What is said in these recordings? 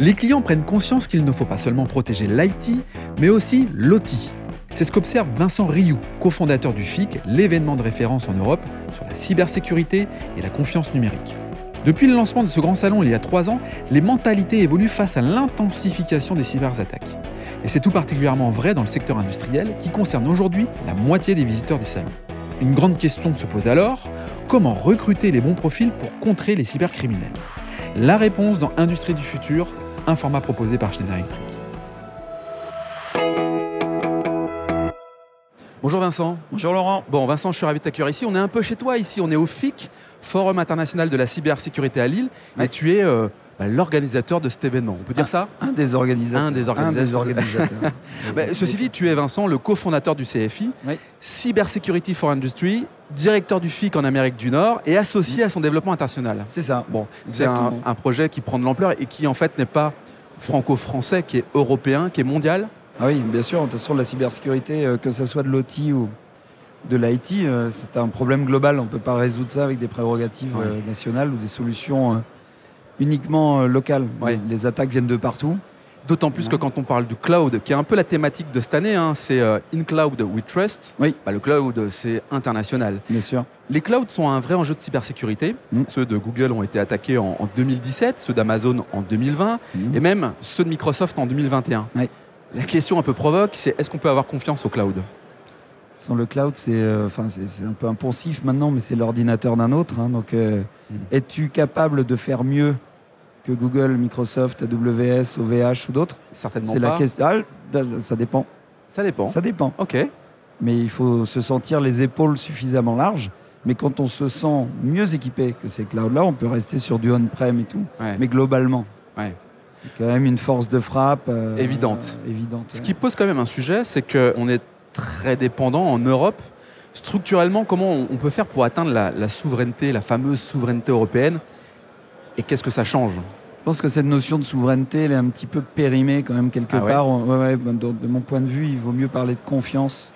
Les clients prennent conscience qu'il ne faut pas seulement protéger l'IT, mais aussi l'OT. C'est ce qu'observe Vincent Rioux, cofondateur du FIC, l'événement de référence en Europe sur la cybersécurité et la confiance numérique. Depuis le lancement de ce grand salon il y a trois ans, les mentalités évoluent face à l'intensification des cyberattaques. Et c'est tout particulièrement vrai dans le secteur industriel qui concerne aujourd'hui la moitié des visiteurs du salon. Une grande question se pose alors, comment recruter les bons profils pour contrer les cybercriminels? La réponse dans Industrie du futur, un format proposé par Schneider Electric. Bonjour Vincent. Bonjour Laurent. Bon Vincent, je suis ravi de t'accueillir ici. On est un peu chez toi ici, on est au FIC, Forum international de la cybersécurité à Lille, et tu es euh, bah, l'organisateur de cet événement. On peut dire ça? Un des organisateurs. Un des organisateurs. bah, ceci dit, tu es Vincent, le cofondateur du CFI, oui. Cybersecurity for Industry, directeur du FIC en Amérique du Nord et associé à son développement international. C'est ça. Bon, c'est un, un projet qui prend de l'ampleur et qui en fait n'est pas franco-français, qui est européen, qui est mondial. Ah oui, bien sûr. De toute façon, la cybersécurité, euh, que ce soit de l'OT ou de l'IT, euh, c'est un problème global. On ne peut pas résoudre ça avec des prérogatives Ouais. euh, nationales ou des solutions euh, uniquement euh, locales. Ouais. Les attaques viennent de partout. D'autant plus que quand on parle du cloud, qui est un peu la thématique de cette année, hein, c'est euh, In Cloud We Trust. Oui. Bah, le cloud, c'est international. Bien sûr. Les clouds sont un vrai enjeu de cybersécurité. Mm. Ceux de Google ont été attaqués en, en 2017, ceux d'Amazon en 2020 Mhm. et même ceux de Microsoft en 2021. Ouais. La question un peu provoque, c'est est-ce qu'on peut avoir confiance au cloud? Sans le cloud, c'est euh, enfin, c'est- un peu impensif maintenant, mais c'est l'ordinateur d'un autre. hein. donc, euh, Mhm. es-tu capable de faire mieux que Google, Microsoft, AWS, OVH ou d'autres? Certainement C'est pas. la question. Ah, ça dépend. Ça dépend. Ça dépend. Ok. mais il faut se sentir les épaules suffisamment larges. Mais quand on se sent mieux équipé que ces clouds-là, on peut rester sur du on-prem et tout. Ouais. Mais globalement, Ouais. quand même une force de frappe euh, Évidente. euh, évidente. Ce ouais. qui pose quand même un sujet, c'est qu'on est très dépendant en Europe. Structurellement, comment on peut faire pour atteindre la, la souveraineté, la fameuse souveraineté européenne? Et qu'est-ce que ça change? Je pense que cette notion de souveraineté, elle est un petit peu périmée quand même quelque Ah ouais part. On- ouais, ouais, ben, de, de mon point de vue, il vaut mieux parler de confiance.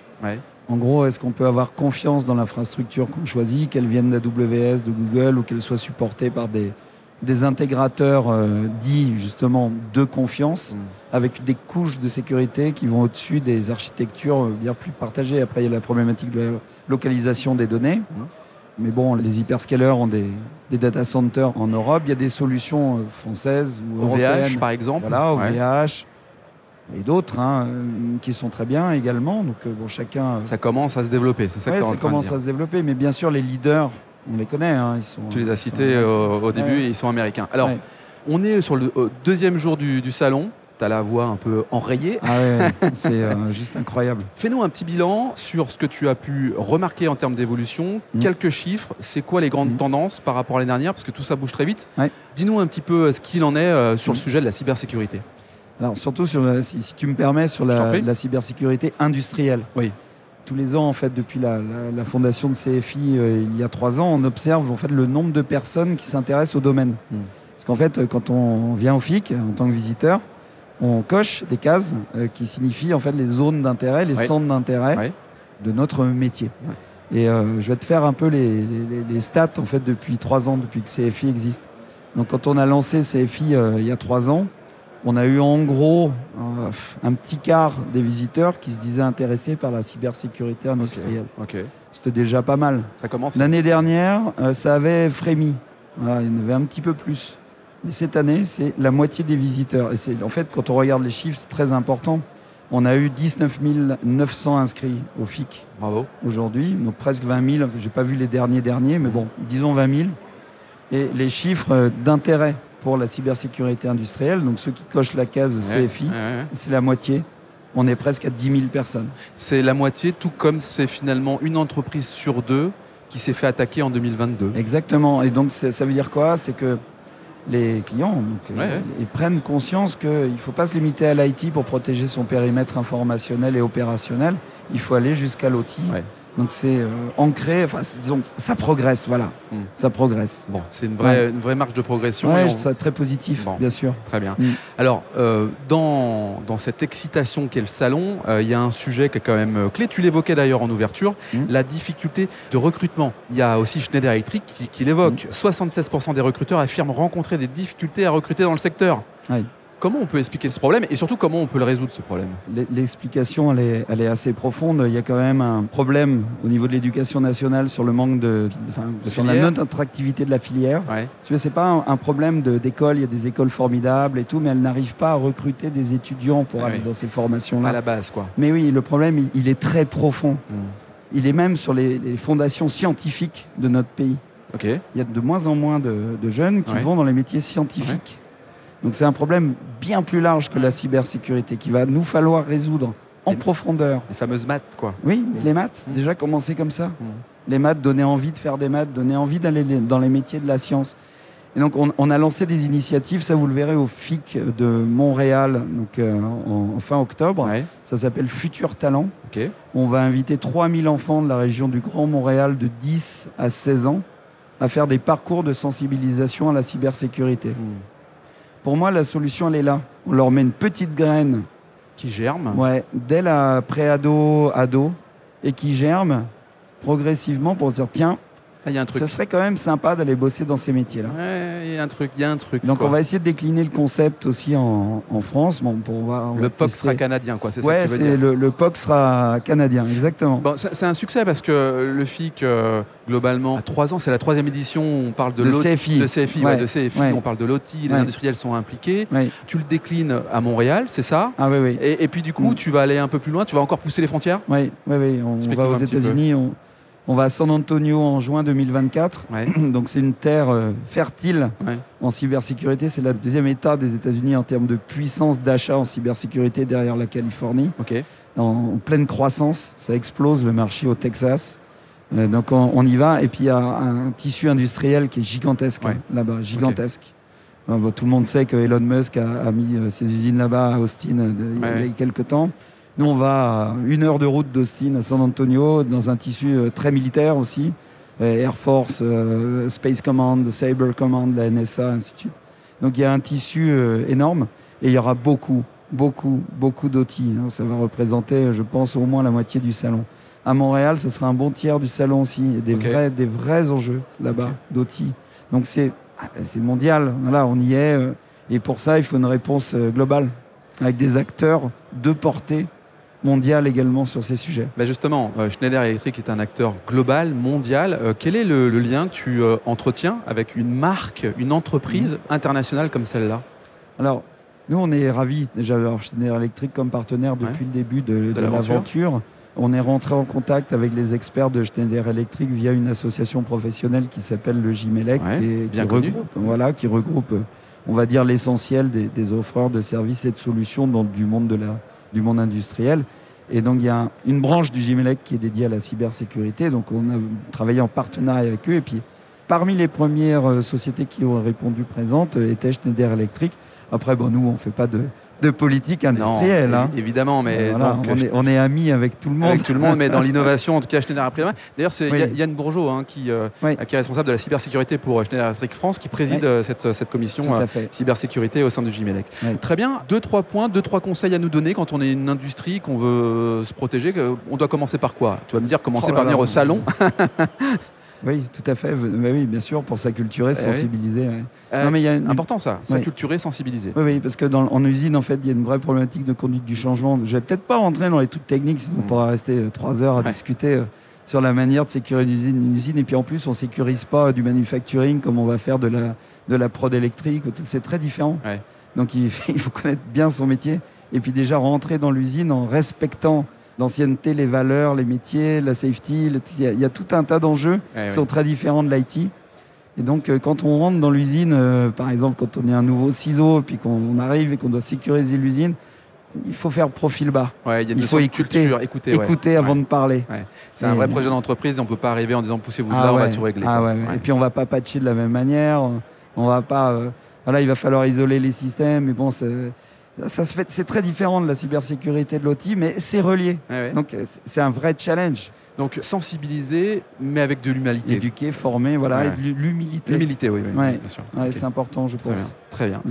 En gros, est-ce qu'on peut avoir confiance dans l'infrastructure qu'on choisit, qu'elle vienne d'AWS, de Google, ou qu'elle soit supportée par des, des intégrateurs euh, dits justement de confiance, Mm. avec des couches de sécurité qui vont au-dessus des architectures euh, dire plus partagées. Après, il y a la problématique de la localisation des données. Mhm. Mais bon, les hyperscalers ont des, des data centers en Europe. Il y a des solutions euh, françaises ou européennes. OVH, par exemple Voilà, Ouais. OVH et d'autres hein, euh, qui sont très bien également. Donc euh, bon, chacun. Ça commence à se développer, c'est ça ouais, que ça en train de commence dire. à se développer. Mais bien sûr, les leaders, on les connaît. hein, ils sont, Tu les as cités euh, au début Ouais. et ils sont américains. Alors, Ouais. on est sur le deuxième jour du, du salon. Tu as la voix un peu enrayée. Ah ouais, c'est euh, juste incroyable. Fais-nous un petit bilan sur ce que tu as pu remarquer en termes d'évolution. Mhm. Quelques chiffres. C'est quoi les grandes Mhm. tendances par rapport à l'année dernière? Parce que tout ça bouge très vite. Ouais. Dis-nous un petit peu euh, ce qu'il en est euh, sur le Mhm. sujet de la cybersécurité. Alors surtout sur la- si, si tu me permets sur la, la cybersécurité industrielle. Oui. Tous les ans en fait depuis la, la- la fondation de CFI euh, il y a trois ans, on observe en fait le nombre de personnes qui s'intéressent au domaine. Mm. Parce qu'en fait quand on vient au FIC en tant que visiteur, on coche des cases euh, qui signifient en fait les zones d'intérêt, les centres d'intérêt de notre métier. Et euh, je vais te faire un peu les, les- les stats en fait depuis trois ans, depuis que CFI existe. Donc quand on a lancé CFI il y a trois ans, on a eu en gros euh, un petit quart des visiteurs qui se disaient intéressés par la cybersécurité industrielle. C'était déjà pas mal. Ça commence. L'année dernière, euh, ça avait frémi. Voilà, il y en avait un petit peu plus. Mais cette année, c'est la moitié des visiteurs. Et c'est en fait, quand on regarde les chiffres, c'est très important. On a eu 19 900 inscrits au FIC Bravo. aujourd'hui, donc presque 20 000. J'ai pas vu les derniers derniers, mais bon, disons 20 000. Et les chiffres euh, d'intérêt pour la cybersécurité industrielle, donc ceux qui cochent la case Ouais, CFI, ouais, ouais. c'est la moitié. On est presque à 10 000 personnes. C'est la moitié, tout comme c'est finalement une entreprise sur deux qui s'est fait attaquer en 2022. Exactement. Et donc, ça veut dire quoi? C'est que les clients donc, euh, ils prennent conscience qu'il ne faut pas se limiter à l'IT pour protéger son périmètre informationnel et opérationnel. Il faut aller jusqu'à l'OT. Ouais. Donc, c'est euh, ancré. Enfin, disons, ça progresse. Voilà. Mm. Ça progresse. Bon, c'est une vraie, une vraie marge de progression. Ouais, et on- très positif, Bon. bien sûr. Très bien. Mm. Alors, euh, dans, dans cette excitation qu'est le salon, euh, il y a un sujet qui est quand même clé. Tu l'évoquais d'ailleurs en ouverture, Mm. la difficulté de recrutement. Il y a aussi Schneider Electric qui, qui l'évoque. Mm. 76% des recruteurs affirment rencontrer des difficultés à recruter dans le secteur. Ouais. Comment on peut expliquer ce problème et surtout comment on peut le résoudre ce problème? L'explication, elle est, elle est, assez profonde. Il y a quand même un problème au niveau de l'éducation nationale sur le manque de, enfin, sur la non-attractivité de la filière. Ouais. C'est pas un, problème d'école. Il y a des écoles formidables et tout, mais elles n'arrivent pas à recruter des étudiants pour aller dans ces formations-là. À la base, quoi. Mais oui, le problème, il, est très profond. Hmm. Il est même sur les, fondations scientifiques de notre pays. Okay. Il y a de moins en moins de, jeunes qui vont dans les métiers scientifiques. Donc c'est un problème bien plus large que la cybersécurité qui va nous falloir résoudre en profondeur. Les fameuses maths, quoi. Oui, les maths, mmh. déjà commencer comme ça. Mmh. Les maths donnaient envie de faire des maths, donnaient envie d'aller dans les métiers de la science. Et donc on, a lancé des initiatives, ça vous le verrez au FIC de Montréal, donc euh, en, fin octobre. Ça s'appelle Futur Talent. On va inviter 3000 enfants de la région du Grand Montréal de 10 à 16 ans à faire des parcours de sensibilisation à la cybersécurité. Mmh. Pour moi, la solution, elle est là. On leur met une petite graine. Qui germe Ouais, dès la pré-ado, ado, et qui germe progressivement pour se dire tiens, ah, y a un truc. Ce serait quand même sympa d'aller bosser dans ces métiers-là. Ouais, il y a un truc, il y a un truc. Donc on va essayer de décliner le concept aussi en, France. Bon, pour, on le POC sera canadien, quoi. C'est ouais, ça que tu veux dire. Le, le POC sera canadien, exactement. Bon, c'est un succès parce que le FIC, euh, globalement, à trois ans, c'est la troisième édition. On parle de, de CFI, de CFI, de CFI. On parle de l'OTI, les industriels sont impliqués. Tu le déclines à Montréal, c'est ça Ah oui, oui. Et, puis du coup, mm. tu vas aller un peu plus loin. Tu vas encore pousser les frontières. Oui, oui, oui. On, on va aux États-Unis. On va à San Antonio en juin 2024. Donc c'est une terre euh, fertile en cybersécurité. C'est le deuxième État des États-Unis en termes de puissance d'achat en cybersécurité derrière la Californie. En, pleine croissance, ça explose le marché au Texas. Euh, donc on, y va. Et puis il y a un tissu industriel qui est gigantesque là-bas, gigantesque. tout le monde sait que Elon Musk a, mis euh, ses usines là-bas à Austin il y a quelques temps. Nous, on va à une heure de route d'Austin à San Antonio, dans un tissu euh, très militaire aussi. Euh, Air Force, euh, Space Command, Cyber Command, la NSA, ainsi de suite. Donc il y a un tissu énorme et il y aura beaucoup, beaucoup, beaucoup d'outils. Hein. Ça va représenter, je pense, au moins la moitié du salon. À Montréal, ce sera un bon tiers du salon aussi. des, vrais, des vrais enjeux là-bas d'outils. Donc c'est mondial. Voilà, on y est. Et pour ça, il faut une réponse globale avec des acteurs de portée mondial également sur ces sujets. Bah justement, euh, Schneider Electric est un acteur global, mondial. Euh, quel est le, lien que tu euh, entretiens avec une marque, une entreprise mmh. internationale comme celle-là? Alors, nous, on est ravis déjà d'avoir Schneider Electric comme partenaire depuis le début de, l'aventure. On est rentré en contact avec les experts de Schneider Electric via une association professionnelle qui s'appelle le GIMELEC, qui, regroupe, voilà, qui regroupe, on va dire, l'essentiel des, des, offreurs de services et de solutions dans, du monde de la, du monde industriel. Et donc, il y a une branche du GIMELEC qui est dédiée à la cybersécurité. Donc, on a travaillé en partenariat avec eux. Et puis, parmi les premières euh, sociétés qui ont répondu présentes euh, était Schneider Electric. Après, bon, nous, on ne fait pas de, de politique industrielle. hein. Évidemment, mais on, est, amis avec tout le monde. Avec tout le monde, mais dans l'innovation, en tout cas, Schneider après D'ailleurs, c'est Yann Bourgeot hein, qui, euh, qui est responsable de la cybersécurité pour Schneider Electric France, qui préside euh, cette, cette, commission euh, cybersécurité au sein du JMELEC. Très bien. Deux, trois points, deux, trois conseils à nous donner quand on est une industrie, qu'on veut se protéger. On doit commencer par quoi? Tu vas me dire commencer oh par venir au salon. Oui, tout à fait. oui, bien sûr, pour s'acculturer, eh sensibiliser. Euh, non, mais il y a important ça, s'acculturer, sensibiliser. Oui, oui, parce que dans, en usine, en fait, il y a une vraie problématique de conduite du changement. Je vais peut-être pas rentrer dans les trucs techniques, sinon on mm. pourra rester euh, trois heures à discuter euh, sur la manière de sécuriser une usine. Et puis en plus, on sécurise pas du manufacturing comme on va faire de la, de la prod électrique. C'est très différent. Donc il, il faut connaître bien son métier. Et puis déjà rentrer dans l'usine en respectant l'ancienneté, les valeurs, les métiers, la safety. Il y, a tout un tas d'enjeux qui sont très différents de l'IT. Et donc, euh, quand on rentre dans l'usine, euh, par exemple, quand on est un nouveau ciseau, puis qu'on arrive et qu'on doit sécuriser l'usine, il faut faire profil bas. il, faut écouter, écouter, écouter avant de parler. C'est un vrai projet d'entreprise. On ne peut pas arriver en disant poussez-vous ah là, on va tout régler. Ah et puis on va pas patcher de la même manière. On va pas. Euh, voilà, il va falloir isoler les systèmes. Mais bon, ça se fait, c'est très différent de la cybersécurité de l'OT, mais c'est relié. Donc c'est un vrai challenge. Donc sensibiliser, mais avec de l'humanité. Éduquer, former, voilà, et l'humilité. L'humilité, oui, bien sûr. C'est important, je pense. Très bien.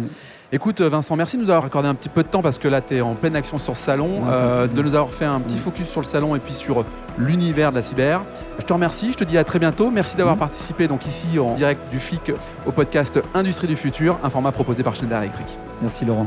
Écoute Vincent, merci de nous avoir accordé un petit peu de temps parce que là tu es en pleine action sur ce salon, euh, de nous avoir fait un petit focus sur le salon et puis sur l'univers de la cyber. Je te remercie, je te dis à très bientôt. Merci d'avoir mm. participé donc ici en direct du FIC au podcast Industrie du futur, un format proposé par Schneider Electric. Merci Laurent.